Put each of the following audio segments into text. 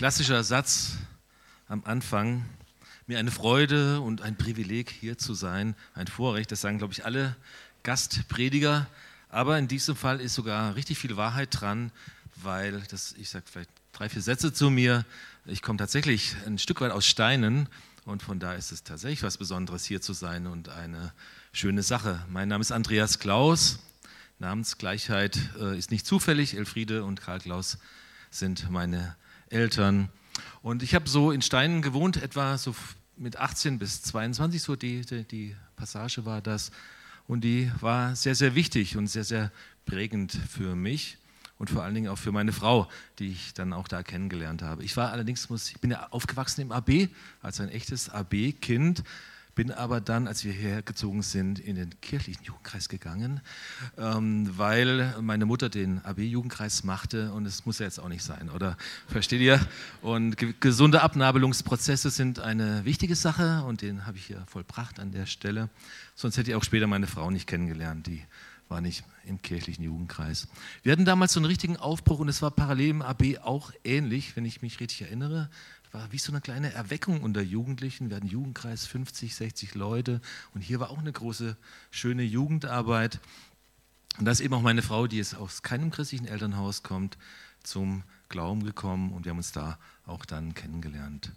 Klassischer Satz am Anfang. Mir eine Freude und ein Privileg, hier zu sein. Ein Vorrecht, das sagen, glaube ich, alle Gastprediger. Aber in diesem Fall ist sogar richtig viel Wahrheit dran, weil, das, ich sage vielleicht drei, vier Sätze zu mir. Ich komme tatsächlich ein Stück weit aus Steinen und von da ist es tatsächlich was Besonderes, hier zu sein und eine schöne Sache. Mein Name ist Andreas Klaus. Namensgleichheit äh, ist nicht zufällig. Elfriede und Karl Klaus sind meine Eltern. Und ich habe so in Steinen gewohnt, etwa so mit 18 bis 22, so die, die, die Passage war das. Und die war sehr, sehr wichtig und sehr, sehr prägend für mich und vor allen Dingen auch für meine Frau, die ich dann auch da kennengelernt habe. Ich war allerdings, muss, ich bin ja aufgewachsen im AB, als ein echtes AB-Kind, bin aber dann, als wir hierher gezogen sind, in den kirchlichen Jugendkreis gegangen, ähm, weil meine Mutter den AB-Jugendkreis machte und es muss ja jetzt auch nicht sein, oder? Versteht ihr? Und ge gesunde Abnabelungsprozesse sind eine wichtige Sache und den habe ich hier vollbracht an der Stelle. Sonst hätte ich auch später meine Frau nicht kennengelernt, die war nicht im kirchlichen Jugendkreis. Wir hatten damals so einen richtigen Aufbruch und es war parallel im AB auch ähnlich, wenn ich mich richtig erinnere. War wie so eine kleine Erweckung unter Jugendlichen. Wir hatten Jugendkreis 50, 60 Leute und hier war auch eine große, schöne Jugendarbeit. Und da ist eben auch meine Frau, die jetzt aus keinem christlichen Elternhaus kommt, zum Glauben gekommen und wir haben uns da auch dann kennengelernt.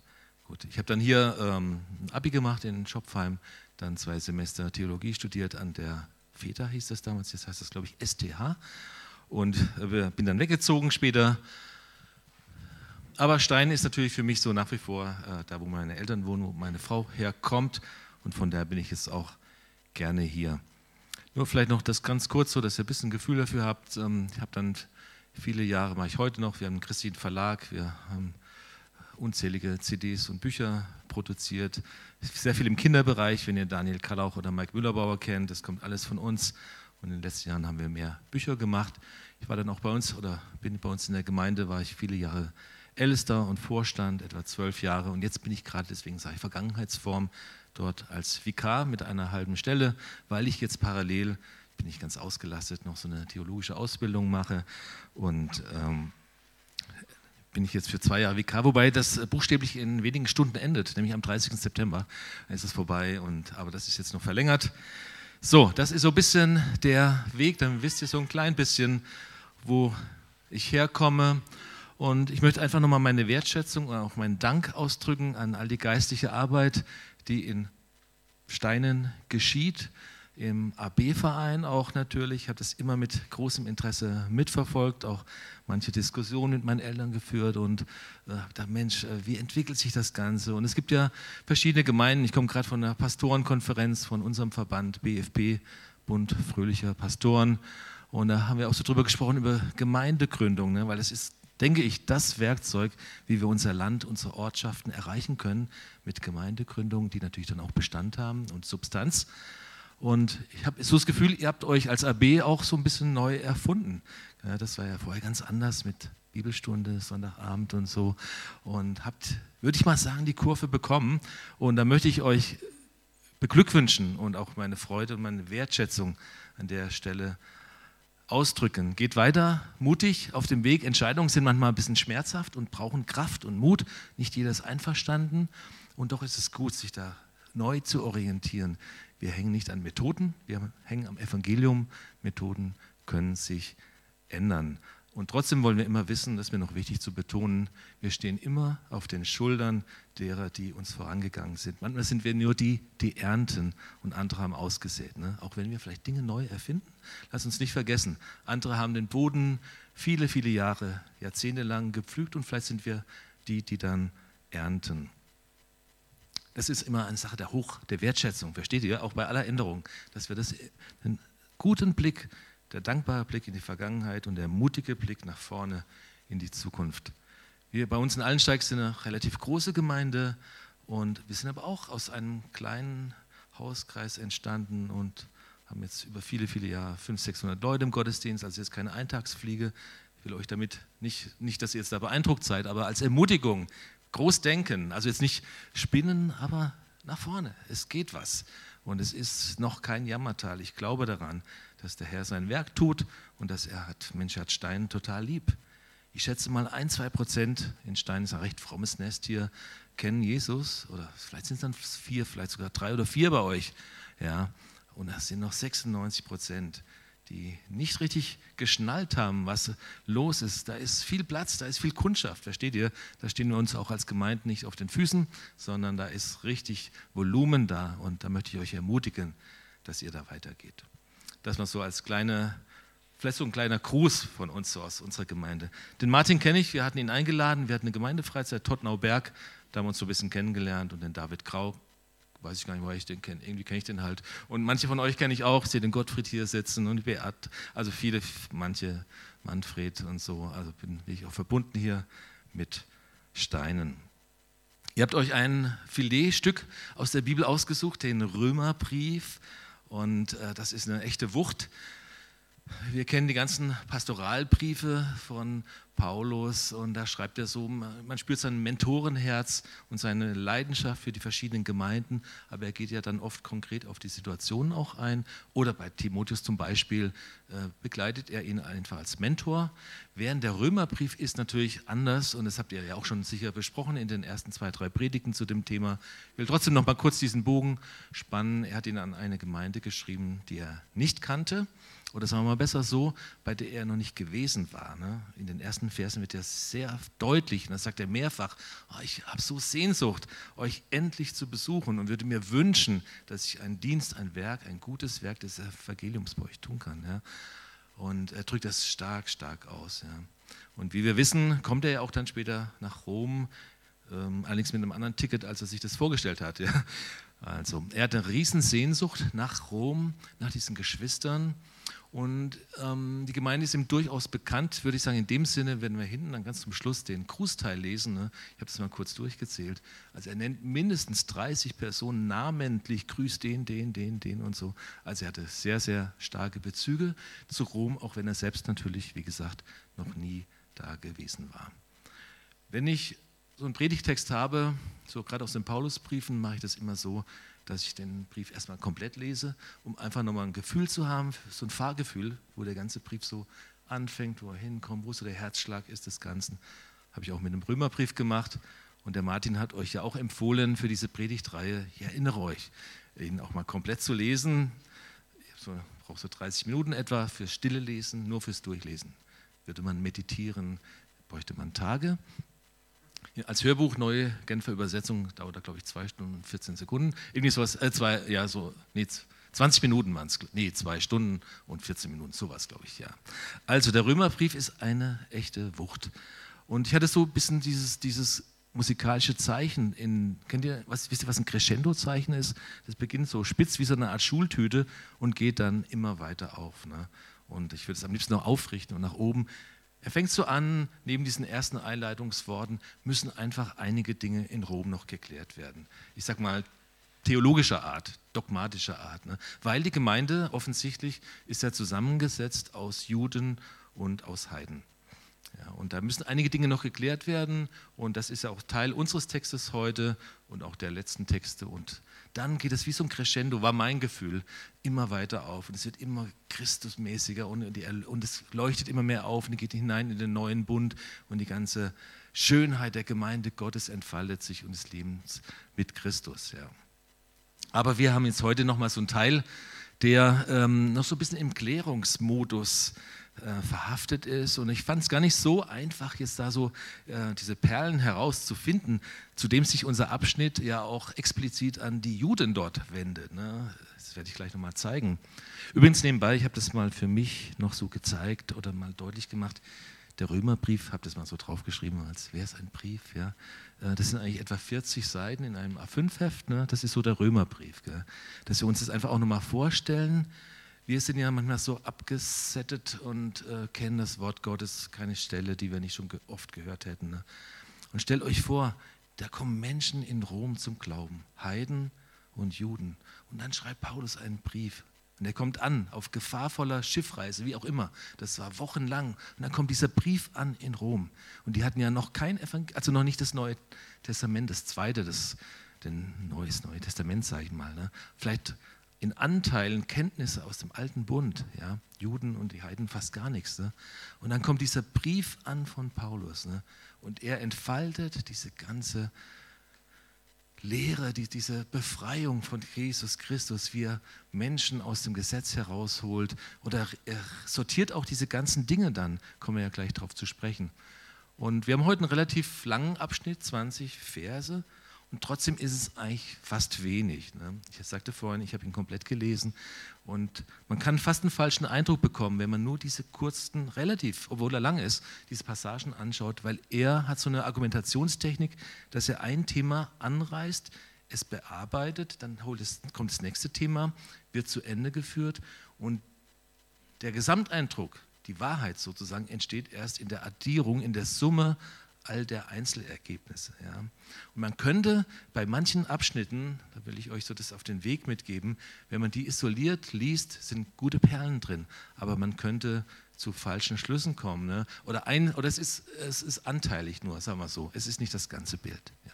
Gut, ich habe dann hier ähm, ein Abi gemacht in Schopfheim, dann zwei Semester Theologie studiert an der FETA hieß das damals, jetzt heißt das glaube ich STH. Und äh, bin dann weggezogen später. Aber Stein ist natürlich für mich so nach wie vor äh, da, wo meine Eltern wohnen, wo meine Frau herkommt. Und von daher bin ich jetzt auch gerne hier. Nur vielleicht noch das ganz kurz, so dass ihr ein bisschen Gefühl dafür habt. Ähm, ich habe dann viele Jahre, mache ich heute noch, wir haben einen christlichen Verlag, wir haben unzählige CDs und Bücher produziert. Sehr viel im Kinderbereich, wenn ihr Daniel Kallauch oder Mike Müllerbauer kennt, das kommt alles von uns. Und in den letzten Jahren haben wir mehr Bücher gemacht. Ich war dann auch bei uns oder bin bei uns in der Gemeinde, war ich viele Jahre Ältester und Vorstand, etwa zwölf Jahre. Und jetzt bin ich gerade, deswegen sage ich Vergangenheitsform, dort als Vikar mit einer halben Stelle, weil ich jetzt parallel, bin ich ganz ausgelastet, noch so eine theologische Ausbildung mache und ähm, bin ich jetzt für zwei Jahre Vikar, wobei das buchstäblich in wenigen Stunden endet, nämlich am 30. September. Ist es vorbei, und, aber das ist jetzt noch verlängert. So, das ist so ein bisschen der Weg, dann wisst ihr so ein klein bisschen, wo ich herkomme. Und ich möchte einfach nochmal meine Wertschätzung und auch meinen Dank ausdrücken an all die geistliche Arbeit, die in Steinen geschieht im AB-Verein auch natürlich. Ich habe das immer mit großem Interesse mitverfolgt, auch manche Diskussionen mit meinen Eltern geführt und äh, da Mensch, äh, wie entwickelt sich das Ganze? Und es gibt ja verschiedene Gemeinden. Ich komme gerade von einer Pastorenkonferenz von unserem Verband BFP, Bund Fröhlicher Pastoren. Und da haben wir auch so drüber gesprochen, über Gemeindegründung, ne? weil das ist, denke ich, das Werkzeug, wie wir unser Land, unsere Ortschaften erreichen können mit Gemeindegründungen, die natürlich dann auch Bestand haben und Substanz. Und ich habe so das Gefühl, ihr habt euch als AB auch so ein bisschen neu erfunden. Ja, das war ja vorher ganz anders mit Bibelstunde, Sonntagabend und so. Und habt, würde ich mal sagen, die Kurve bekommen. Und da möchte ich euch beglückwünschen und auch meine Freude und meine Wertschätzung an der Stelle ausdrücken. Geht weiter, mutig auf dem Weg. Entscheidungen sind manchmal ein bisschen schmerzhaft und brauchen Kraft und Mut. Nicht jeder ist einverstanden. Und doch ist es gut, sich da neu zu orientieren. Wir hängen nicht an Methoden, wir hängen am Evangelium. Methoden können sich ändern. Und trotzdem wollen wir immer wissen, das ist mir noch wichtig zu betonen, wir stehen immer auf den Schultern derer, die uns vorangegangen sind. Manchmal sind wir nur die, die ernten und andere haben ausgesät. Ne? Auch wenn wir vielleicht Dinge neu erfinden, lass uns nicht vergessen, andere haben den Boden viele, viele Jahre, Jahrzehnte lang gepflügt und vielleicht sind wir die, die dann ernten. Das ist immer eine Sache der Hoch, der Wertschätzung, versteht ihr? Auch bei aller Änderung, dass wir das, den guten Blick, der dankbare Blick in die Vergangenheit und der mutige Blick nach vorne in die Zukunft. Wir bei uns in Allensteig sind eine relativ große Gemeinde und wir sind aber auch aus einem kleinen Hauskreis entstanden und haben jetzt über viele, viele Jahre 500, 600 Leute im Gottesdienst, also jetzt keine Eintagsfliege. Ich will euch damit nicht, nicht, dass ihr jetzt da beeindruckt seid, aber als Ermutigung, groß denken, also jetzt nicht spinnen, aber nach vorne. Es geht was. Und es ist noch kein Jammertal. Ich glaube daran, dass der Herr sein Werk tut und dass er hat, Mensch hat Stein total lieb. Ich schätze mal ein, zwei Prozent in Stein ist ein recht frommes Nest hier, kennen Jesus. Oder vielleicht sind es dann vier, vielleicht sogar drei oder vier bei euch. Ja, und das sind noch 96 Prozent, die nicht richtig geschnallt haben, was los ist. Da ist viel Platz, da ist viel Kundschaft, versteht ihr? Da stehen wir uns auch als Gemeinde nicht auf den Füßen, sondern da ist richtig Volumen da. Und da möchte ich euch ermutigen, dass ihr da weitergeht. Das mal so als kleine, vielleicht so ein kleiner Gruß von uns so aus unserer Gemeinde. Den Martin kenne ich, wir hatten ihn eingeladen, wir hatten eine Gemeindefreizeit, Tottnauberg, da haben wir uns so ein bisschen kennengelernt und den David Grau, weiß ich gar nicht, woher ich den kenne. Irgendwie kenne ich den halt. Und manche von euch kenne ich auch. Ich sehe den Gottfried hier sitzen und Beat. Also viele, manche, Manfred und so. Also bin ich auch verbunden hier mit Steinen. Ihr habt euch ein Filetstück aus der Bibel ausgesucht, den Römerbrief. Und äh, das ist eine echte Wucht. Wir kennen die ganzen Pastoralbriefe von Paulus und da schreibt er so, man spürt sein Mentorenherz und seine Leidenschaft für die verschiedenen Gemeinden, aber er geht ja dann oft konkret auf die Situationen auch ein. Oder bei Timotheus zum Beispiel äh, begleitet er ihn einfach als Mentor. Während der Römerbrief ist natürlich anders und das habt ihr ja auch schon sicher besprochen in den ersten zwei, drei Predigten zu dem Thema. Ich will trotzdem noch mal kurz diesen Bogen spannen. Er hat ihn an eine Gemeinde geschrieben, die er nicht kannte oder sagen wir mal besser so, bei der er noch nicht gewesen war. Ne? In den ersten Versen wird er sehr deutlich, und das sagt er mehrfach, oh, ich habe so Sehnsucht, euch endlich zu besuchen und würde mir wünschen, dass ich einen Dienst, ein Werk, ein gutes Werk des Evangeliums bei euch tun kann. Ja? Und er drückt das stark, stark aus. Ja? Und wie wir wissen, kommt er ja auch dann später nach Rom, ähm, allerdings mit einem anderen Ticket, als er sich das vorgestellt hat. Ja? Also, er hat eine Riesensehnsucht nach Rom, nach diesen Geschwistern und ähm, die Gemeinde ist ihm durchaus bekannt, würde ich sagen, in dem Sinne, wenn wir hinten dann ganz zum Schluss den Grußteil lesen, ne, ich habe das mal kurz durchgezählt, also er nennt mindestens 30 Personen namentlich, grüßt den, den, den, den und so. Also er hatte sehr, sehr starke Bezüge zu Rom, auch wenn er selbst natürlich, wie gesagt, noch nie da gewesen war. Wenn ich so einen Predigtext habe, so gerade aus den Paulusbriefen, mache ich das immer so, dass ich den Brief erstmal komplett lese, um einfach nochmal ein Gefühl zu haben, so ein Fahrgefühl, wo der ganze Brief so anfängt, wo er hinkommt, wo so der Herzschlag ist des Ganzen. Habe ich auch mit einem Römerbrief gemacht. Und der Martin hat euch ja auch empfohlen für diese Predigtreihe, ich erinnere euch, ihn auch mal komplett zu lesen. Ich so, brauche so 30 Minuten etwa fürs stille Lesen, nur fürs Durchlesen. Würde man meditieren, bräuchte man Tage. Als Hörbuch, neue Genfer Übersetzung, dauert da, glaube ich, zwei Stunden und 14 Sekunden. Irgendwie sowas, äh, zwei, ja, so, nee, 20 Minuten waren es, nee, zwei Stunden und 14 Minuten, sowas, glaube ich, ja. Also, der Römerbrief ist eine echte Wucht. Und ich hatte so ein bisschen dieses, dieses musikalische Zeichen in, kennt ihr, was, wisst ihr, was ein Crescendo-Zeichen ist? Das beginnt so spitz wie so eine Art Schultüte und geht dann immer weiter auf. Ne? Und ich würde es am liebsten noch aufrichten und nach oben. Er fängt so an, neben diesen ersten Einleitungsworten müssen einfach einige Dinge in Rom noch geklärt werden. Ich sage mal theologischer Art, dogmatischer Art. Ne? Weil die Gemeinde offensichtlich ist ja zusammengesetzt aus Juden und aus Heiden. Ja, und da müssen einige Dinge noch geklärt werden und das ist ja auch Teil unseres Textes heute und auch der letzten Texte. Und dann geht es wie so ein Crescendo, war mein Gefühl, immer weiter auf und es wird immer Christusmäßiger und, die, und es leuchtet immer mehr auf und geht hinein in den neuen Bund und die ganze Schönheit der Gemeinde Gottes entfaltet sich und des Lebens mit Christus. Ja. Aber wir haben jetzt heute nochmal so einen Teil, der ähm, noch so ein bisschen im Klärungsmodus ist äh, verhaftet ist. Und ich fand es gar nicht so einfach, jetzt da so äh, diese Perlen herauszufinden, zu dem sich unser Abschnitt ja auch explizit an die Juden dort wendet. Ne? Das werde ich gleich nochmal zeigen. Übrigens nebenbei, ich habe das mal für mich noch so gezeigt oder mal deutlich gemacht. Der Römerbrief, habe das mal so draufgeschrieben, als wäre es ein Brief. Ja. Äh, das sind eigentlich etwa 40 Seiten in einem A5-Heft. Ne? Das ist so der Römerbrief. Gell? Dass wir uns das einfach auch nochmal vorstellen wir sind ja manchmal so abgesettet und äh, kennen das Wort Gottes, keine Stelle, die wir nicht schon ge oft gehört hätten. Ne? Und stellt euch vor, da kommen Menschen in Rom zum Glauben, Heiden und Juden. Und dann schreibt Paulus einen Brief. Und er kommt an auf gefahrvoller Schiffreise, wie auch immer. Das war wochenlang. Und dann kommt dieser Brief an in Rom. Und die hatten ja noch kein Evangelium, also noch nicht das Neue Testament, das zweite, das, den Neues Neue Testament, sage ich mal. Ne? Vielleicht in Anteilen Kenntnisse aus dem alten Bund. Ja? Juden und die Heiden fast gar nichts. Ne? Und dann kommt dieser Brief an von Paulus ne? und er entfaltet diese ganze Lehre, die, diese Befreiung von Jesus Christus, wie er Menschen aus dem Gesetz herausholt. Oder er sortiert auch diese ganzen Dinge dann, kommen wir ja gleich darauf zu sprechen. Und wir haben heute einen relativ langen Abschnitt, 20 Verse. Und trotzdem ist es eigentlich fast wenig. Ne? Ich sagte vorhin, ich habe ihn komplett gelesen und man kann fast einen falschen Eindruck bekommen, wenn man nur diese kurzen, relativ, obwohl er lang ist, diese Passagen anschaut, weil er hat so eine Argumentationstechnik, dass er ein Thema anreißt, es bearbeitet, dann kommt das nächste Thema, wird zu Ende geführt und der Gesamteindruck, die Wahrheit sozusagen, entsteht erst in der Addierung, in der Summe all der Einzelergebnisse. Ja. Und man könnte bei manchen Abschnitten, da will ich euch so das auf den Weg mitgeben, wenn man die isoliert liest, sind gute Perlen drin, aber man könnte zu falschen Schlüssen kommen. Ne? Oder, ein, oder es, ist, es ist anteilig nur, sagen wir so. Es ist nicht das ganze Bild. Ja.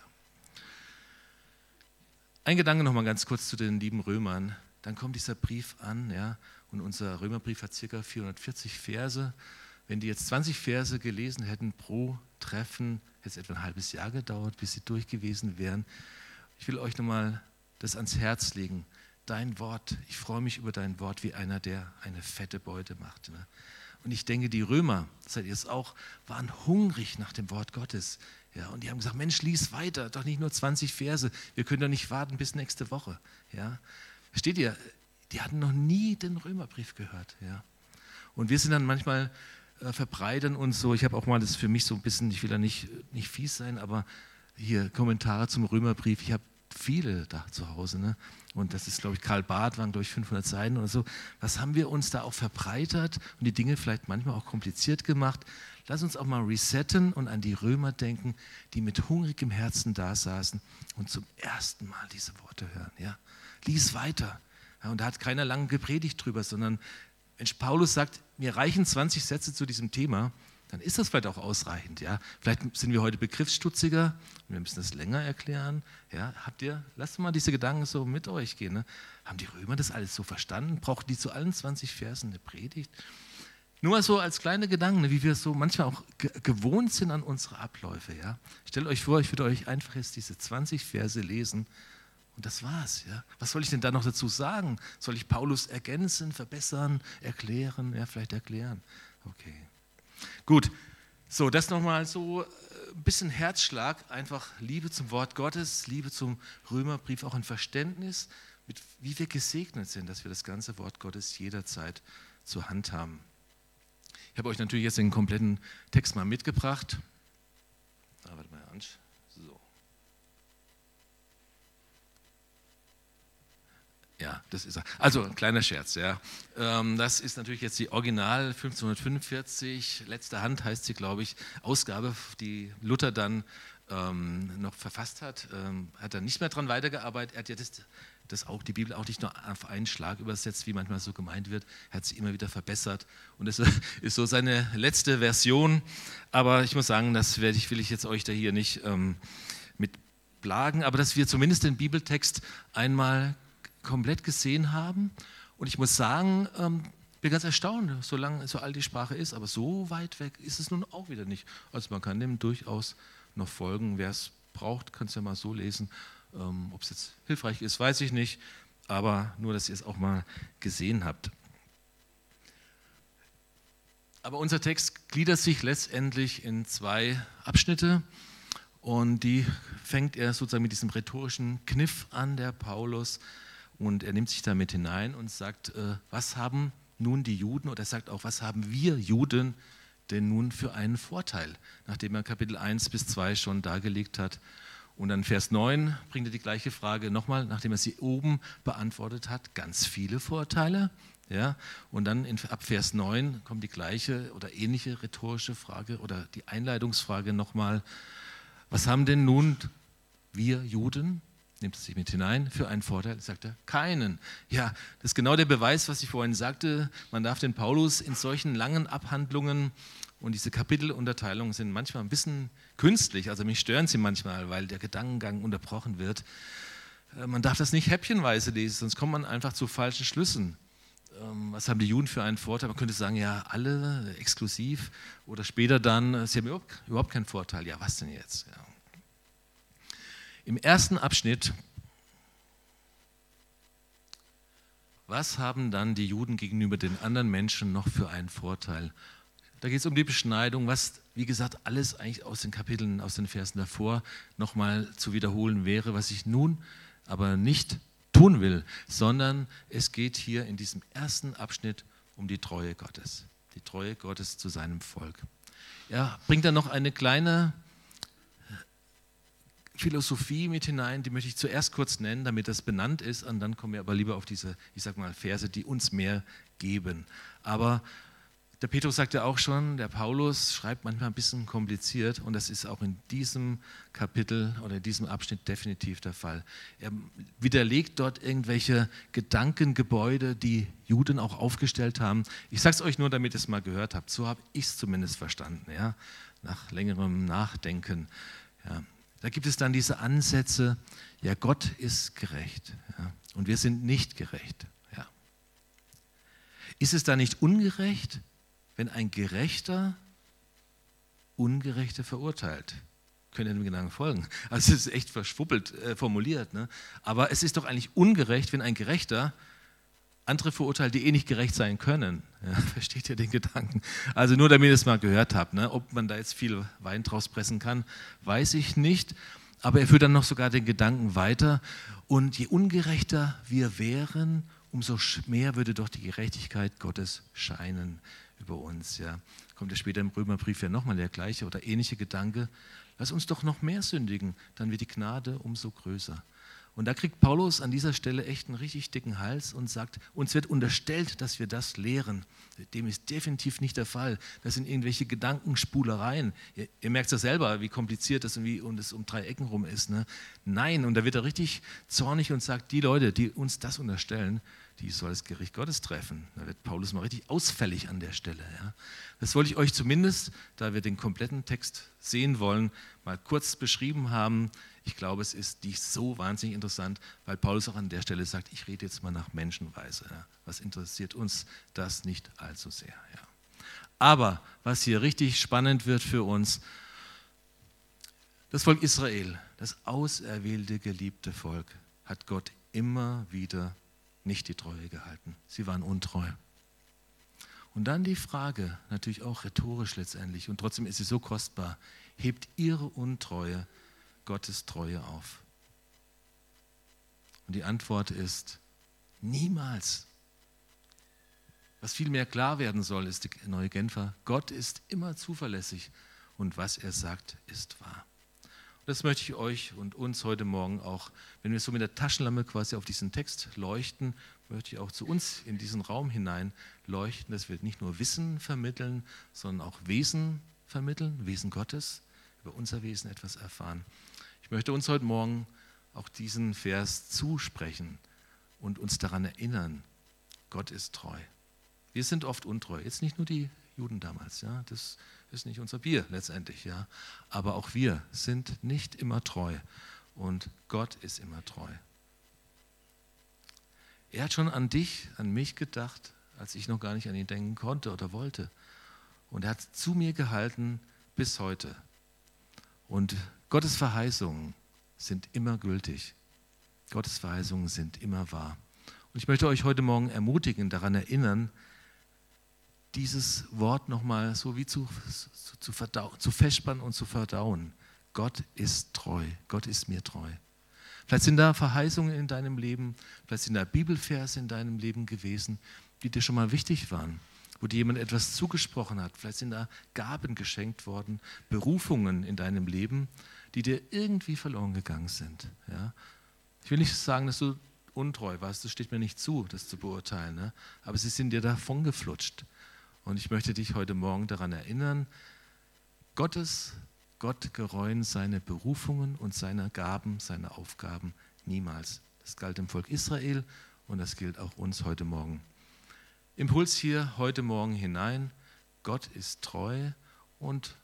Ein Gedanke noch mal ganz kurz zu den lieben Römern. Dann kommt dieser Brief an, ja, und unser Römerbrief hat ca. 440 Verse. Wenn die jetzt 20 Verse gelesen hätten pro Treffen, hätte es etwa ein halbes Jahr gedauert, bis sie durch gewesen wären. Ich will euch nochmal das ans Herz legen. Dein Wort, ich freue mich über dein Wort wie einer, der eine fette Beute macht. Ne? Und ich denke, die Römer, seid ihr es auch, waren hungrig nach dem Wort Gottes. Ja, und die haben gesagt, Mensch, lies weiter, doch nicht nur 20 Verse. Wir können doch nicht warten bis nächste Woche. Ja. Versteht ihr? Die hatten noch nie den Römerbrief gehört. Ja. Und wir sind dann manchmal äh, verbreitern und so. Ich habe auch mal das für mich so ein bisschen, ich will da nicht, nicht fies sein, aber hier Kommentare zum Römerbrief. Ich habe viele da zu Hause. Ne? Und das ist, glaube ich, Karl Barth, waren, glaube ich, 500 Seiten oder so. Was haben wir uns da auch verbreitert und die Dinge vielleicht manchmal auch kompliziert gemacht? Lass uns auch mal resetten und an die Römer denken, die mit hungrigem Herzen da saßen und zum ersten Mal diese Worte hören. Ja? Lies weiter. Ja, und da hat keiner lange gepredigt drüber, sondern wenn Paulus sagt, mir reichen 20 Sätze zu diesem Thema, dann ist das vielleicht auch ausreichend. Ja? Vielleicht sind wir heute begriffsstutziger und wir müssen das länger erklären. Ja? Habt ihr, lasst mal diese Gedanken so mit euch gehen. Ne? Haben die Römer das alles so verstanden? Brauchen die zu allen 20 Versen eine Predigt? Nur mal so als kleine Gedanken, ne, wie wir so manchmal auch gewohnt sind an unsere Abläufe. Ja? Stellt euch vor, ich würde euch einfach jetzt diese 20 Verse lesen und das war's. Ja. Was soll ich denn da noch dazu sagen? Soll ich Paulus ergänzen, verbessern, erklären? Ja, vielleicht erklären. Okay. Gut. So, das nochmal so ein äh, bisschen Herzschlag, einfach Liebe zum Wort Gottes, Liebe zum Römerbrief, auch ein Verständnis, mit, wie wir gesegnet sind, dass wir das ganze Wort Gottes jederzeit zur Hand haben. Ich habe euch natürlich jetzt den kompletten Text mal mitgebracht. Ah, warte mal, Ansch. Ja, das ist er. Also ein kleiner Scherz, ja. Ähm, das ist natürlich jetzt die Original 1545, letzte Hand heißt sie, glaube ich, Ausgabe, die Luther dann ähm, noch verfasst hat. Ähm, hat er nicht mehr daran weitergearbeitet. Er hat ja das, das auch, die Bibel auch nicht nur auf einen Schlag übersetzt, wie manchmal so gemeint wird. Er hat sie immer wieder verbessert. Und das ist so seine letzte Version. Aber ich muss sagen, das werde ich, will ich jetzt euch da hier nicht ähm, mit plagen, aber dass wir zumindest den Bibeltext einmal komplett gesehen haben. Und ich muss sagen, ähm, bin ganz erstaunt, so so alt die Sprache ist, aber so weit weg ist es nun auch wieder nicht. Also man kann dem durchaus noch folgen. Wer es braucht, kann es ja mal so lesen. Ähm, Ob es jetzt hilfreich ist, weiß ich nicht, aber nur, dass ihr es auch mal gesehen habt. Aber unser Text gliedert sich letztendlich in zwei Abschnitte und die fängt er sozusagen mit diesem rhetorischen Kniff an, der Paulus und er nimmt sich damit hinein und sagt, äh, was haben nun die Juden, oder er sagt auch, was haben wir Juden denn nun für einen Vorteil, nachdem er Kapitel 1 bis 2 schon dargelegt hat. Und dann Vers 9 bringt er die gleiche Frage nochmal, nachdem er sie oben beantwortet hat, ganz viele Vorteile. Ja, und dann in, ab Vers 9 kommt die gleiche oder ähnliche rhetorische Frage oder die Einleitungsfrage nochmal, was haben denn nun wir Juden nimmt es sich mit hinein für einen Vorteil, sagt er, keinen. Ja, das ist genau der Beweis, was ich vorhin sagte. Man darf den Paulus in solchen langen Abhandlungen und diese Kapitelunterteilungen sind manchmal ein bisschen künstlich, also mich stören sie manchmal, weil der Gedankengang unterbrochen wird. äh, man darf das nicht häppchenweise lesen, sonst kommt man einfach zu falschen Schlüssen. Ähm, was haben die Juden für einen Vorteil? Man könnte sagen, ja, alle exklusiv oder später dann, äh, sie haben überhaupt, keinen Vorteil. Ja, was denn jetzt? Ja. Im ersten Abschnitt, was haben dann die Juden gegenüber den anderen Menschen noch für einen Vorteil? Da geht es um die Beschneidung, was, wie gesagt, alles eigentlich aus den Kapiteln, aus den Versen davor nochmal zu wiederholen wäre, was ich nun aber nicht tun will, sondern es geht hier in diesem ersten Abschnitt um die Treue Gottes, die Treue Gottes zu seinem Volk. Er bringt dann noch eine kleine Philosophie mit hinein, die möchte ich zuerst kurz nennen, damit das benannt ist, und dann kommen wir aber lieber auf diese, ich sag mal, Verse, die uns mehr geben. Aber der Petrus sagt ja auch schon, der Paulus schreibt manchmal ein bisschen kompliziert und das ist auch in diesem Kapitel oder in diesem Abschnitt definitiv der Fall. Er widerlegt dort irgendwelche Gedankengebäude, die Juden auch aufgestellt haben. Ich sage es euch nur, damit ihr es mal gehört habt. So habe ich es zumindest verstanden, ja? nach längerem Nachdenken. Ja. Da gibt es dann diese Ansätze, ja, Gott ist gerecht ja, und wir sind nicht gerecht. Ja. Ist es da nicht ungerecht, wenn ein Gerechter Ungerechte verurteilt. Können dem Gedanken folgen? Also es ist echt verschwuppelt äh, formuliert. Ne? Aber es ist doch eigentlich ungerecht, wenn ein Gerechter andere verurteilt, die eh nicht gerecht sein können. Ja, versteht ihr den Gedanken? Also nur damit ihr es mal gehört habt. Ne? Ob man da jetzt viel Wein draus pressen kann, weiß ich nicht. Aber er führt dann noch sogar den Gedanken weiter. Und je ungerechter wir wären, umso mehr würde doch die Gerechtigkeit Gottes scheinen über uns. Ja. Kommt ja später im Römerbrief ja nochmal der gleiche oder ähnliche Gedanke. Lass uns doch noch mehr sündigen, dann wird die Gnade umso größer. Und da kriegt Paulus an dieser Stelle echt einen richtig dicken Hals und sagt, uns wird unterstellt, dass wir das lehren. Dem ist definitiv nicht der Fall. Das sind irgendwelche Gedankenspulereien. Ihr, ihr merkt ja selber, wie kompliziert das und wie und es um drei Ecken rum ist. Ne? Nein, und da wird er richtig zornig und sagt, die Leute, die uns das unterstellen, die soll das Gericht Gottes treffen. Da wird Paulus mal richtig ausfällig an der Stelle. Ja. Das wollte ich euch zumindest, da wir den kompletten Text sehen wollen, mal kurz beschrieben haben. Ich glaube, es ist nicht so wahnsinnig interessant, weil Paulus auch an der Stelle sagt, ich rede jetzt mal nach Menschenweise. Ja. Was interessiert uns das nicht allzu sehr? Ja. Aber was hier richtig spannend wird für uns, das Volk Israel, das auserwählte, geliebte Volk, hat Gott immer wieder nicht die Treue gehalten. Sie waren untreu. Und dann die Frage, natürlich auch rhetorisch letztendlich, und trotzdem ist sie so kostbar, hebt ihre Untreue Gottes Treue auf? Und die Antwort ist niemals. Was vielmehr klar werden soll, ist die neue Genfer, Gott ist immer zuverlässig und was er sagt, ist wahr. Das möchte ich euch und uns heute Morgen auch, wenn wir so mit der Taschenlampe quasi auf diesen Text leuchten, möchte ich auch zu uns in diesen Raum hinein leuchten, dass wir nicht nur Wissen vermitteln, sondern auch Wesen vermitteln, Wesen Gottes, über unser Wesen etwas erfahren. Ich möchte uns heute Morgen auch diesen Vers zusprechen und uns daran erinnern, Gott ist treu. Wir sind oft untreu. Jetzt nicht nur die Juden damals, ja, das ist nicht unser Bier letztendlich, ja. Aber auch wir sind nicht immer treu und Gott ist immer treu. Er hat schon an dich, an mich gedacht, als ich noch gar nicht an ihn denken konnte oder wollte. Und er hat zu mir gehalten bis heute. Und Gottes Verheißungen sind immer gültig. Gottes Verheißungen sind immer wahr. Und ich möchte euch heute Morgen ermutigen, daran erinnern, dieses Wort nochmal so wie zu, zu, zu, zu festspannen und zu verdauen. Gott ist treu, Gott ist mir treu. Vielleicht sind da Verheißungen in deinem Leben, vielleicht sind da Bibelverse in deinem Leben gewesen, die dir schon mal wichtig waren, wo dir jemand etwas zugesprochen hat. Vielleicht sind da Gaben geschenkt worden, Berufungen in deinem Leben, die dir irgendwie verloren gegangen sind. Ja? Ich will nicht sagen, dass du untreu warst, das steht mir nicht zu, das zu beurteilen, ne? aber sie sind dir davon geflutscht. Und ich möchte dich heute Morgen daran erinnern, Gottes, Gott gereuen seine Berufungen und seine Gaben, seine Aufgaben niemals. Das galt dem Volk Israel und das gilt auch uns heute Morgen. Impuls hier heute Morgen hinein, Gott ist treu und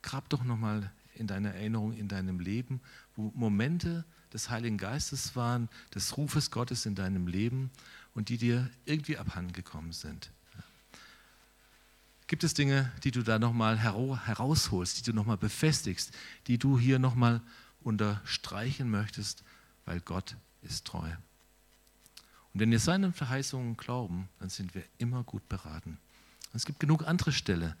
grab doch nochmal in deiner Erinnerung, in deinem Leben, wo Momente des Heiligen Geistes waren, des Rufes Gottes in deinem Leben und die dir irgendwie abhandengekommen sind? Gibt es Dinge, die du da nochmal herausholst, die du nochmal befestigst, die du hier nochmal unterstreichen möchtest, weil Gott ist treu? Und wenn wir seinen Verheißungen glauben, dann sind wir immer gut beraten. Es gibt genug andere Stellen.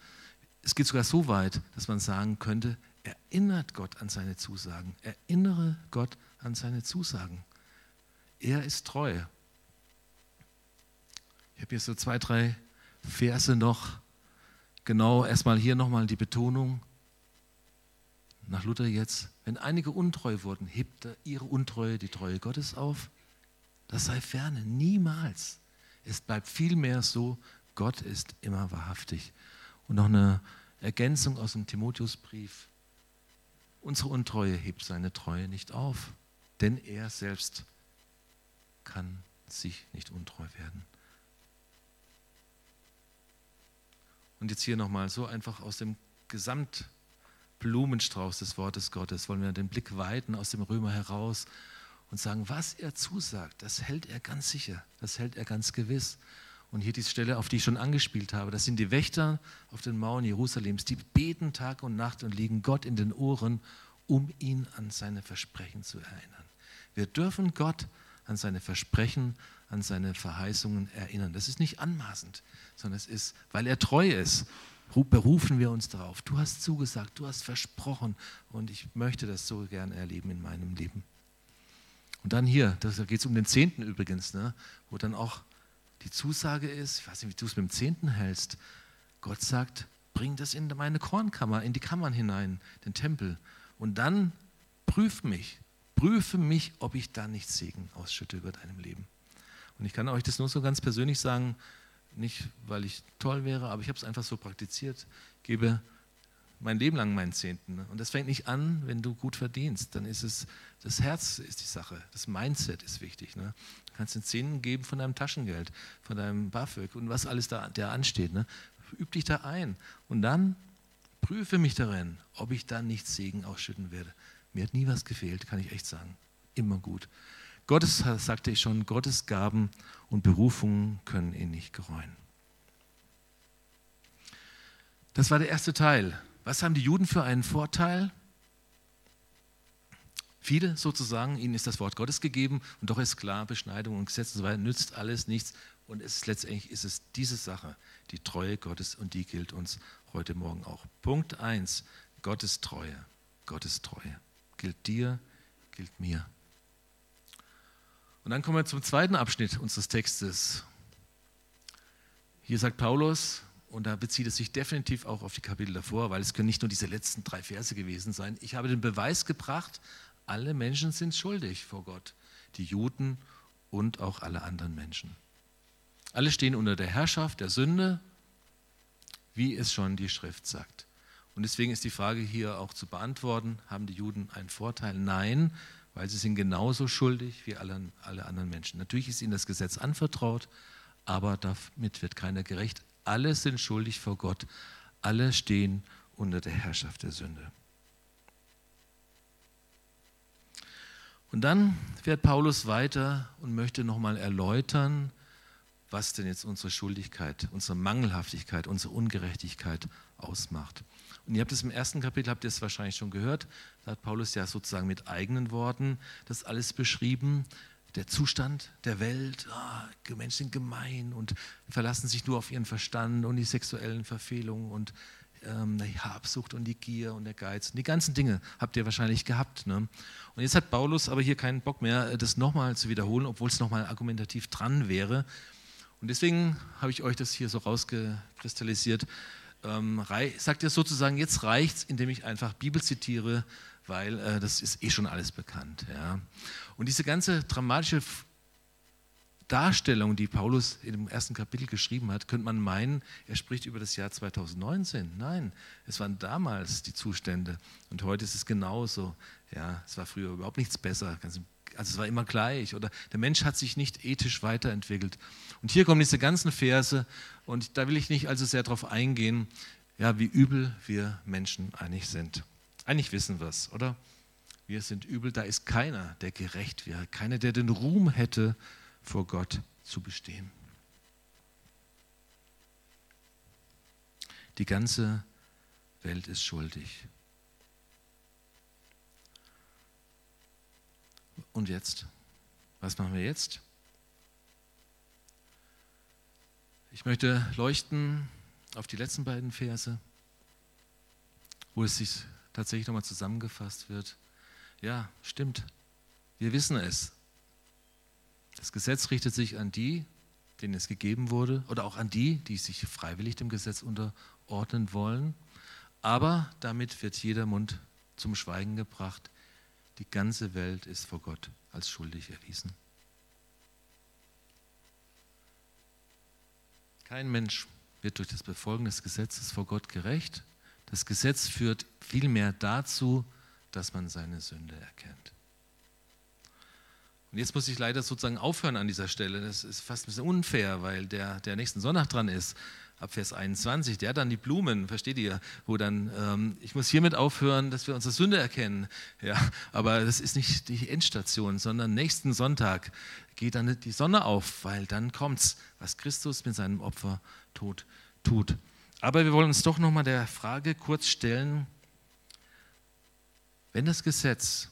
Es geht sogar so weit, dass man sagen könnte, erinnert Gott an seine Zusagen. Erinnere Gott an seine Zusagen. Er ist treu. Ich habe hier so zwei, drei Verse noch. Genau, erstmal hier nochmal die Betonung. Nach Luther jetzt, wenn einige untreu wurden, hebt er ihre Untreue die Treue Gottes auf. Das sei ferne, niemals. Es bleibt vielmehr so, Gott ist immer wahrhaftig. Und noch eine Ergänzung aus dem Timotheusbrief. Unsere Untreue hebt seine Treue nicht auf, denn er selbst kann sich nicht untreu werden. Und jetzt hier nochmal so einfach aus dem Gesamtblumenstrauß des Wortes Gottes wollen wir den Blick weiten aus dem Römer heraus und sagen, was er zusagt, das hält er ganz sicher, das hält er ganz gewiss. Und hier die Stelle, auf die ich schon angespielt habe, das sind die Wächter auf den Mauern Jerusalems, die beten Tag und Nacht und liegen Gott in den Ohren, um ihn an seine Versprechen zu erinnern. Wir dürfen Gott an seine Versprechen, an seine Verheißungen erinnern. Das ist nicht anmaßend, sondern es ist, weil er treu ist, berufen wir uns darauf. Du hast zugesagt, du hast versprochen und ich möchte das so gerne erleben in meinem Leben. Und dann hier, da geht es um den Zehnten übrigens, ne, wo dann auch die Zusage ist, ich weiß nicht, wie du es mit dem Zehnten hältst, Gott sagt, bring das in meine Kornkammer, in die Kammern hinein, den Tempel. Und dann prüf mich, prüfe mich, ob ich da nicht Segen ausschütte über deinem Leben. Und ich kann euch das nur so ganz persönlich sagen, nicht weil ich toll wäre, aber ich habe es einfach so praktiziert, gebe mein Leben lang meinen Zehnten. Ne? Und das fängt nicht an, wenn du gut verdienst. Dann ist es, das Herz ist die Sache, das Mindset ist wichtig. Ne? Du kannst den Zehnten geben von deinem Taschengeld, von deinem BAföG und was alles da der ansteht. Ne? Üb dich da ein und dann prüfe mich darin, ob ich da nicht Segen ausschütten werde. Mir hat nie was gefehlt, kann ich echt sagen. Immer gut. Gottes, sagte ich schon, Gottes Gaben und Berufungen können ihn nicht gereuen. Das war der erste Teil. Was haben die Juden für einen Vorteil? Viele sozusagen, ihnen ist das Wort Gottes gegeben und doch ist klar, Beschneidung und Gesetz und so weiter nützt alles nichts. Und es ist, letztendlich ist es diese Sache, die Treue Gottes und die gilt uns heute Morgen auch. Punkt 1, Gottes Treue. Gottes Treue. Gilt dir, gilt mir. Und dann kommen wir zum zweiten Abschnitt unseres Textes. Hier sagt Paulus, und da bezieht es sich definitiv auch auf die Kapitel davor, weil es können nicht nur diese letzten drei Verse gewesen sein. Ich habe den Beweis gebracht, alle Menschen sind schuldig vor Gott, die Juden und auch alle anderen Menschen. Alle stehen unter der Herrschaft der Sünde, wie es schon die Schrift sagt. Und deswegen ist die Frage hier auch zu beantworten, haben die Juden einen Vorteil? Nein, weil sie sind genauso schuldig wie alle, alle anderen Menschen. Natürlich ist ihnen das Gesetz anvertraut, aber damit wird keiner gerecht. Alle sind schuldig vor Gott. Alle stehen unter der Herrschaft der Sünde. Und dann fährt Paulus weiter und möchte nochmal erläutern, was denn jetzt unsere Schuldigkeit, unsere Mangelhaftigkeit, unsere Ungerechtigkeit ausmacht. Und ihr habt es im ersten Kapitel, habt ihr es wahrscheinlich schon gehört, da hat Paulus ja sozusagen mit eigenen Worten das alles beschrieben der Zustand der Welt, oh, Menschen sind gemein und verlassen sich nur auf ihren Verstand und die sexuellen Verfehlungen und ähm, die Habsucht und die Gier und der Geiz. Und die ganzen Dinge habt ihr wahrscheinlich gehabt. Ne? Und jetzt hat Paulus aber hier keinen Bock mehr, das nochmal zu wiederholen, obwohl es nochmal argumentativ dran wäre. Und deswegen habe ich euch das hier so rausgekristallisiert. Ähm, sagt er sozusagen, jetzt reicht es, indem ich einfach Bibel zitiere, weil äh, das ist eh schon alles bekannt. Ja. Und diese ganze dramatische Darstellung, die Paulus dem ersten Kapitel geschrieben hat, könnte man meinen, er spricht über das Jahr 2019. Nein, es waren damals die Zustände und heute ist es genauso. Ja, es war früher überhaupt nichts besser. Also es war immer gleich oder der Mensch hat sich nicht ethisch weiterentwickelt. Und hier kommen diese ganzen Verse und da will ich nicht allzu sehr darauf eingehen, ja, wie übel wir Menschen eigentlich sind. Eigentlich wissen wir es, oder? Wir sind übel, da ist keiner, der gerecht wäre, keiner, der den Ruhm hätte, vor Gott zu bestehen. Die ganze Welt ist schuldig. Und jetzt? Was machen wir jetzt? Ich möchte leuchten auf die letzten beiden Verse, wo es sich tatsächlich nochmal zusammengefasst wird. Ja, stimmt. Wir wissen es. Das Gesetz richtet sich an die, denen es gegeben wurde, oder auch an die, die sich freiwillig dem Gesetz unterordnen wollen. Aber damit wird jeder Mund zum Schweigen gebracht. Die ganze Welt ist vor Gott als schuldig erwiesen. Kein Mensch wird durch das Befolgen des Gesetzes vor Gott gerecht. Das Gesetz führt vielmehr dazu, dass man seine Sünde erkennt. Und jetzt muss ich leider sozusagen aufhören an dieser Stelle. Das ist fast ein bisschen unfair, weil der, der nächsten Sonntag dran ist, ab Vers 21, der dann die Blumen, versteht ihr, wo dann, ähm, ich muss hiermit aufhören, dass wir unsere Sünde erkennen. Ja, aber das ist nicht die Endstation, sondern nächsten Sonntag geht dann die Sonne auf, weil dann kommt's, was Christus mit seinem Opfer tut. tut. Aber wir wollen uns doch nochmal der Frage kurz stellen, wenn das Gesetz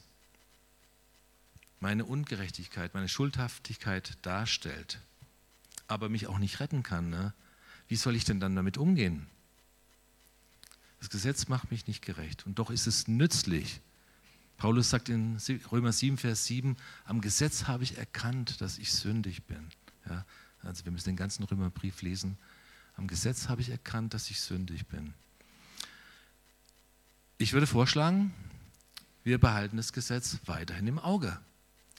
meine Ungerechtigkeit, meine Schuldhaftigkeit darstellt, aber mich auch nicht retten kann, ne? wie soll ich denn dann damit umgehen? Das Gesetz macht mich nicht gerecht und doch ist es nützlich. Paulus sagt in Römer 7, Vers 7, am Gesetz habe ich erkannt, dass ich sündig bin. Ja, also wir müssen den ganzen Römerbrief lesen. Am Gesetz habe ich erkannt, dass ich sündig bin. Ich würde vorschlagen, wir behalten das Gesetz weiterhin im Auge.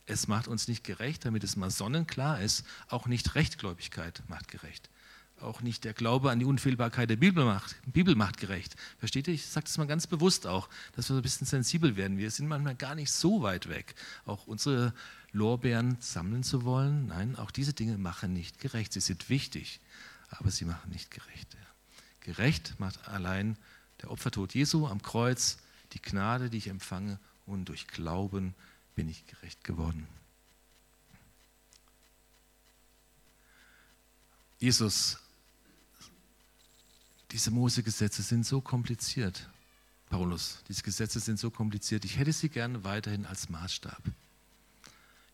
Es macht uns nicht gerecht, damit es mal sonnenklar ist. Auch nicht Rechtgläubigkeit macht gerecht. Auch nicht der Glaube an die Unfehlbarkeit der Bibel macht, Bibel macht gerecht. Versteht ihr? Ich sage das mal ganz bewusst auch, dass wir ein bisschen sensibel werden. Wir sind manchmal gar nicht so weit weg, auch unsere Lorbeeren sammeln zu wollen. Nein, auch diese Dinge machen nicht gerecht. Sie sind wichtig, aber sie machen nicht gerecht. Gerecht macht allein der Opfertod Jesu am Kreuz, die Gnade, die ich empfange und durch Glauben bin ich gerecht geworden. Jesus, diese Mose-Gesetze sind so kompliziert. Paulus, diese Gesetze sind so kompliziert. Ich hätte sie gerne weiterhin als Maßstab.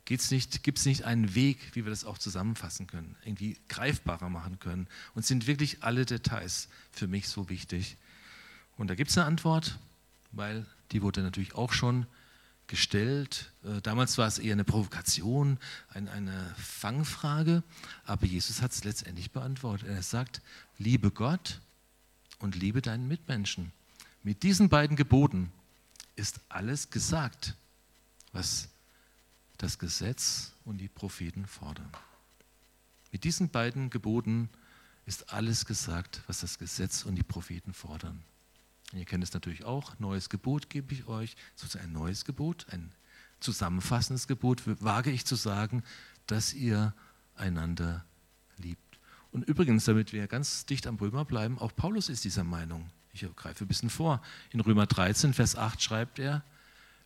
Gibt es nicht, nicht einen Weg, wie wir das auch zusammenfassen können, irgendwie greifbarer machen können? Und sind wirklich alle Details für mich so wichtig? Und da gibt es eine Antwort, weil die wurde natürlich auch schon gestellt. Äh, damals war es eher eine Provokation, eine Fangfrage, aber Jesus hat es letztendlich beantwortet. Er sagt, liebe Gott und liebe deinen Mitmenschen. Mit diesen beiden Geboten ist alles gesagt, was das Gesetz und die Propheten fordern. Mit diesen beiden Geboten ist alles gesagt, was das Gesetz und die Propheten fordern. Ihr kennt es natürlich auch, neues Gebot gebe ich euch, sozusagen ein neues Gebot, ein zusammenfassendes Gebot, wage ich zu sagen, dass ihr einander liebt. Und übrigens, damit wir ganz dicht am Römer bleiben, auch Paulus ist dieser Meinung. Ich greife ein bisschen vor. In Römer 13, Vers 8 schreibt er,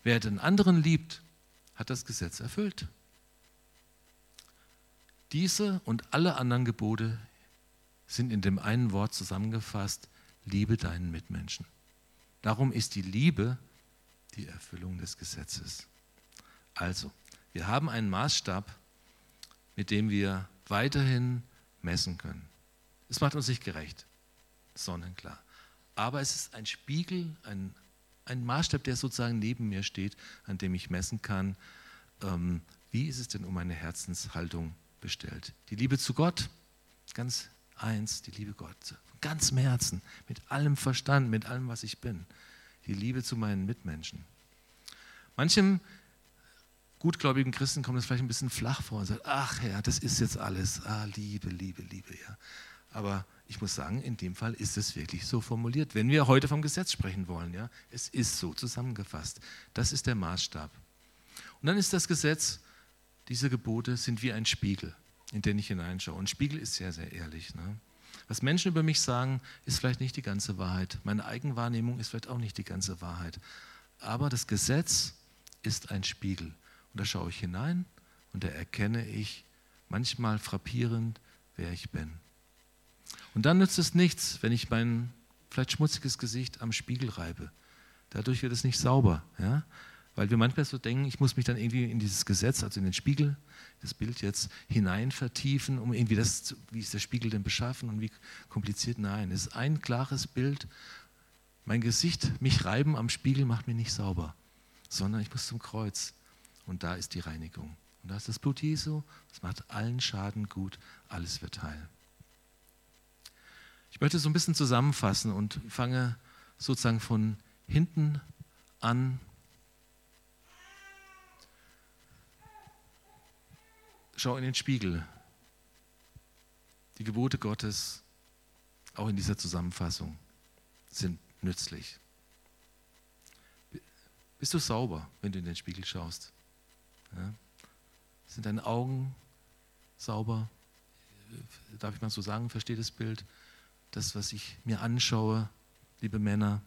wer den anderen liebt, hat das Gesetz erfüllt. Diese und alle anderen Gebote sind in dem einen Wort zusammengefasst, liebe deinen Mitmenschen. Darum ist die Liebe die Erfüllung des Gesetzes. Also, wir haben einen Maßstab, mit dem wir weiterhin messen können. Es macht uns nicht gerecht, sonnenklar. Aber es ist ein Spiegel, ein, ein Maßstab, der sozusagen neben mir steht, an dem ich messen kann, ähm, wie ist es denn um meine Herzenshaltung bestellt. Die Liebe zu Gott, ganz eins, die Liebe Gott ganzem Herzen, mit allem Verstand, mit allem, was ich bin. Die Liebe zu meinen Mitmenschen. Manchem gutgläubigen Christen kommt es vielleicht ein bisschen flach vor und sagt, ach ja, das ist jetzt alles. Ah, Liebe, Liebe, Liebe, ja. Aber ich muss sagen, in dem Fall ist es wirklich so formuliert, wenn wir heute vom Gesetz sprechen wollen. Ja? Es ist so zusammengefasst. Das ist der Maßstab. Und dann ist das Gesetz, diese Gebote sind wie ein Spiegel, in den ich hineinschaue. Und Spiegel ist sehr, sehr ehrlich. Ne? Was Menschen über mich sagen, ist vielleicht nicht die ganze Wahrheit. Meine Eigenwahrnehmung ist vielleicht auch nicht die ganze Wahrheit. Aber das Gesetz ist ein Spiegel. Und da schaue ich hinein und da erkenne ich manchmal frappierend, wer ich bin. Und dann nützt es nichts, wenn ich mein vielleicht schmutziges Gesicht am Spiegel reibe. Dadurch wird es nicht sauber. Ja? Weil wir manchmal so denken, ich muss mich dann irgendwie in dieses Gesetz, also in den Spiegel, das Bild jetzt hinein vertiefen, um irgendwie das, wie ist der Spiegel denn beschaffen und wie kompliziert. Nein, es ist ein klares Bild. Mein Gesicht, mich reiben am Spiegel macht mir nicht sauber, sondern ich muss zum Kreuz. Und da ist die Reinigung. Und da ist das Blut Jesu, das macht allen Schaden gut, alles wird heil. Ich möchte so ein bisschen zusammenfassen und fange sozusagen von hinten an Schau in den Spiegel. Die Gebote Gottes, auch in dieser Zusammenfassung, sind nützlich. Bist du sauber, wenn du in den Spiegel schaust? Ja? Sind deine Augen sauber? Darf ich mal so sagen, versteht das Bild? Das, was ich mir anschaue, liebe Männer,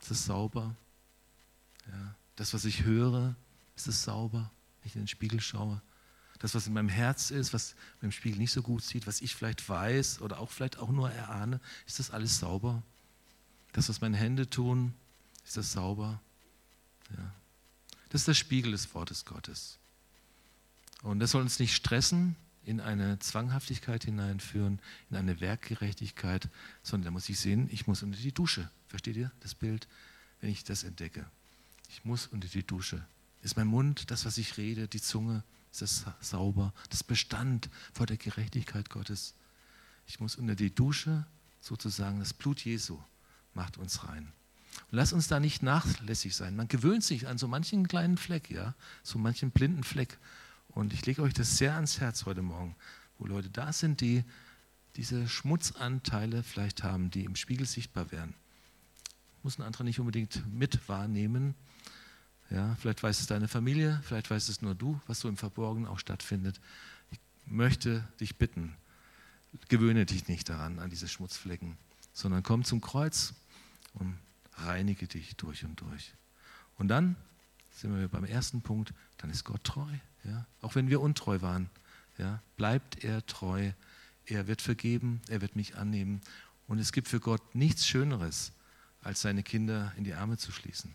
ist das sauber? Ja? Das, was ich höre, ist es sauber, wenn ich in den Spiegel schaue? das, was in meinem Herz ist, was man im Spiegel nicht so gut sieht, was ich vielleicht weiß oder auch vielleicht auch nur erahne, ist das alles sauber? Das, was meine Hände tun, ist das sauber? Ja. Das ist der Spiegel des Wortes Gottes. Und das soll uns nicht stressen, in eine Zwanghaftigkeit hineinführen, in eine Werkgerechtigkeit, sondern da muss ich sehen, ich muss unter die Dusche. Versteht ihr das Bild, wenn ich das entdecke? Ich muss unter die Dusche. Ist mein Mund, das, was ich rede, die Zunge, ist das sauber? Das Bestand vor der Gerechtigkeit Gottes. Ich muss unter die Dusche sozusagen, das Blut Jesu macht uns rein. Und lass uns da nicht nachlässig sein. Man gewöhnt sich an so manchen kleinen Fleck, ja, so manchen blinden Fleck. Und ich lege euch das sehr ans Herz heute Morgen, wo Leute da sind, die diese Schmutzanteile vielleicht haben, die im Spiegel sichtbar werden. Muss ein anderer nicht unbedingt mit wahrnehmen, ja, vielleicht weiß es deine Familie, vielleicht weiß es nur du, was so im Verborgenen auch stattfindet. Ich möchte dich bitten, gewöhne dich nicht daran, an diese Schmutzflecken, sondern komm zum Kreuz und reinige dich durch und durch. Und dann sind wir beim ersten Punkt, dann ist Gott treu. Ja? Auch wenn wir untreu waren, ja? bleibt er treu. Er wird vergeben, er wird mich annehmen. Und es gibt für Gott nichts Schöneres, als seine Kinder in die Arme zu schließen.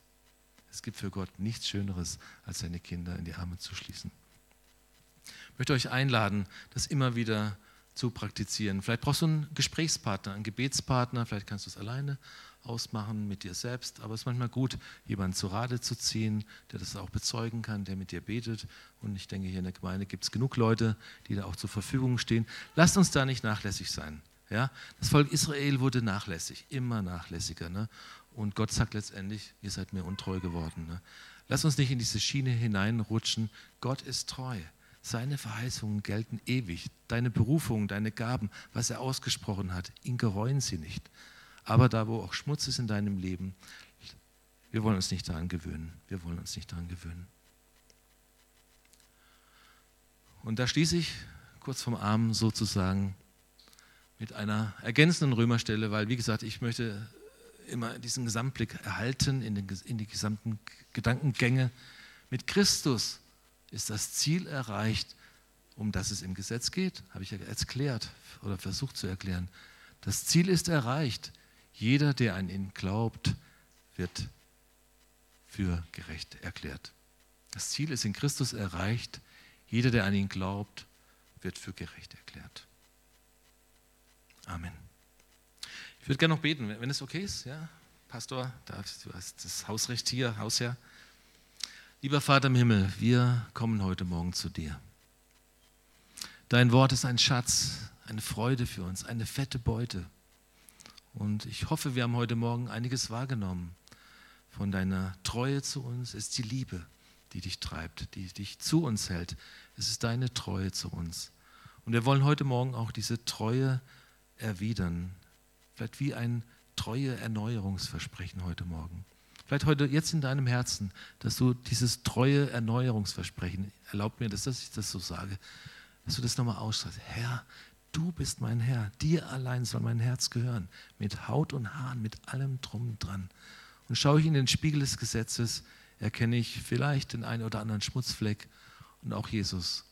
Es gibt für Gott nichts Schöneres, als seine Kinder in die Arme zu schließen. Ich möchte euch einladen, das immer wieder zu praktizieren. Vielleicht brauchst du einen Gesprächspartner, einen Gebetspartner, vielleicht kannst du es alleine ausmachen mit dir selbst, aber es ist manchmal gut, jemanden zu Rate zu ziehen, der das auch bezeugen kann, der mit dir betet. Und ich denke, hier in der Gemeinde gibt es genug Leute, die da auch zur Verfügung stehen. Lasst uns da nicht nachlässig sein. Ja? Das Volk Israel wurde nachlässig, immer nachlässiger. Ne? Und Gott sagt letztendlich, ihr seid mir untreu geworden. Ne? Lass uns nicht in diese Schiene hineinrutschen. Gott ist treu. Seine Verheißungen gelten ewig. Deine Berufung, deine Gaben, was er ausgesprochen hat, ihn gereuen sie nicht. Aber da, wo auch Schmutz ist in deinem Leben, wir wollen uns nicht daran gewöhnen. Wir wollen uns nicht daran gewöhnen. Und da schließe ich kurz vom Arm sozusagen mit einer ergänzenden Römerstelle, weil, wie gesagt, ich möchte immer diesen Gesamtblick erhalten in, den, in die gesamten Gedankengänge. Mit Christus ist das Ziel erreicht, um das es im Gesetz geht, habe ich ja erklärt oder versucht zu erklären. Das Ziel ist erreicht. Jeder, der an ihn glaubt, wird für gerecht erklärt. Das Ziel ist in Christus erreicht. Jeder, der an ihn glaubt, wird für gerecht erklärt. Amen. Ich würde gerne noch beten, wenn es okay ist. Ja, Pastor, du hast das Hausrecht hier, Hausherr. Lieber Vater im Himmel, wir kommen heute Morgen zu dir. Dein Wort ist ein Schatz, eine Freude für uns, eine fette Beute. Und ich hoffe, wir haben heute Morgen einiges wahrgenommen von deiner Treue zu uns. Es ist die Liebe, die dich treibt, die dich zu uns hält. Es ist deine Treue zu uns. Und wir wollen heute Morgen auch diese Treue erwidern, Vielleicht wie ein treue Erneuerungsversprechen heute Morgen. Vielleicht heute jetzt in deinem Herzen, dass du dieses treue Erneuerungsversprechen, erlaubt mir, dass ich das so sage, dass du das nochmal ausstreckst. Herr, Du bist mein Herr, dir allein soll mein Herz gehören, mit Haut und Haaren, mit allem drum dran. Und schaue ich in den Spiegel des Gesetzes, erkenne ich vielleicht den einen oder anderen Schmutzfleck und auch Jesus.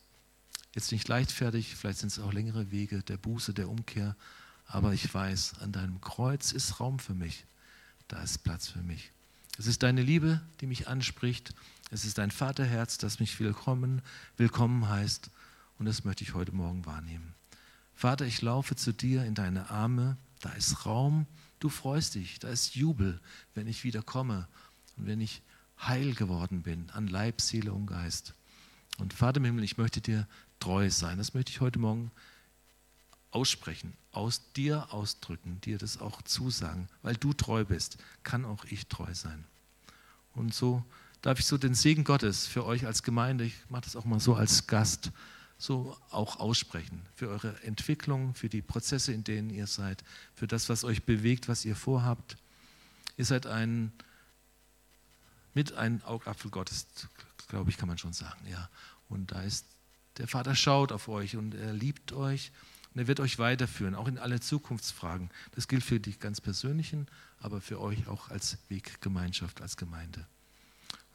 Jetzt nicht leichtfertig, vielleicht sind es auch längere Wege der Buße, der Umkehr, aber ich weiß, an deinem Kreuz ist Raum für mich. Da ist Platz für mich. Es ist deine Liebe, die mich anspricht. Es ist dein Vaterherz, das mich willkommen, willkommen heißt. Und das möchte ich heute Morgen wahrnehmen. Vater, ich laufe zu dir in deine Arme. Da ist Raum. Du freust dich. Da ist Jubel, wenn ich wieder komme und wenn ich heil geworden bin an Leib, Seele und Geist. Und Vater im Himmel, ich möchte dir treu sein. Das möchte ich heute Morgen aussprechen, aus dir ausdrücken, dir das auch zusagen. Weil du treu bist, kann auch ich treu sein. Und so darf ich so den Segen Gottes für euch als Gemeinde, ich mache das auch mal so als Gast, so auch aussprechen. Für eure Entwicklung, für die Prozesse, in denen ihr seid, für das, was euch bewegt, was ihr vorhabt. Ihr seid ein, mit ein Augapfel Gottes, glaube ich, kann man schon sagen. Ja. Und da ist, der Vater schaut auf euch und er liebt euch und er wird euch weiterführen, auch in alle Zukunftsfragen. Das gilt für die ganz persönlichen, aber für euch auch als Weggemeinschaft, als Gemeinde.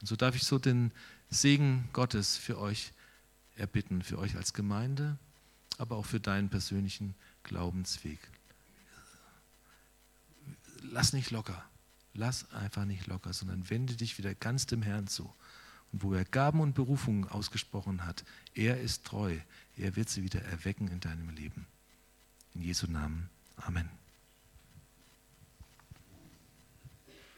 Und so darf ich so den Segen Gottes für euch erbitten, für euch als Gemeinde, aber auch für deinen persönlichen Glaubensweg. Lass nicht locker, lass einfach nicht locker, sondern wende dich wieder ganz dem Herrn zu. Und wo er Gaben und Berufungen ausgesprochen hat, er ist treu, er wird sie wieder erwecken in deinem Leben. In Jesu Namen. Amen.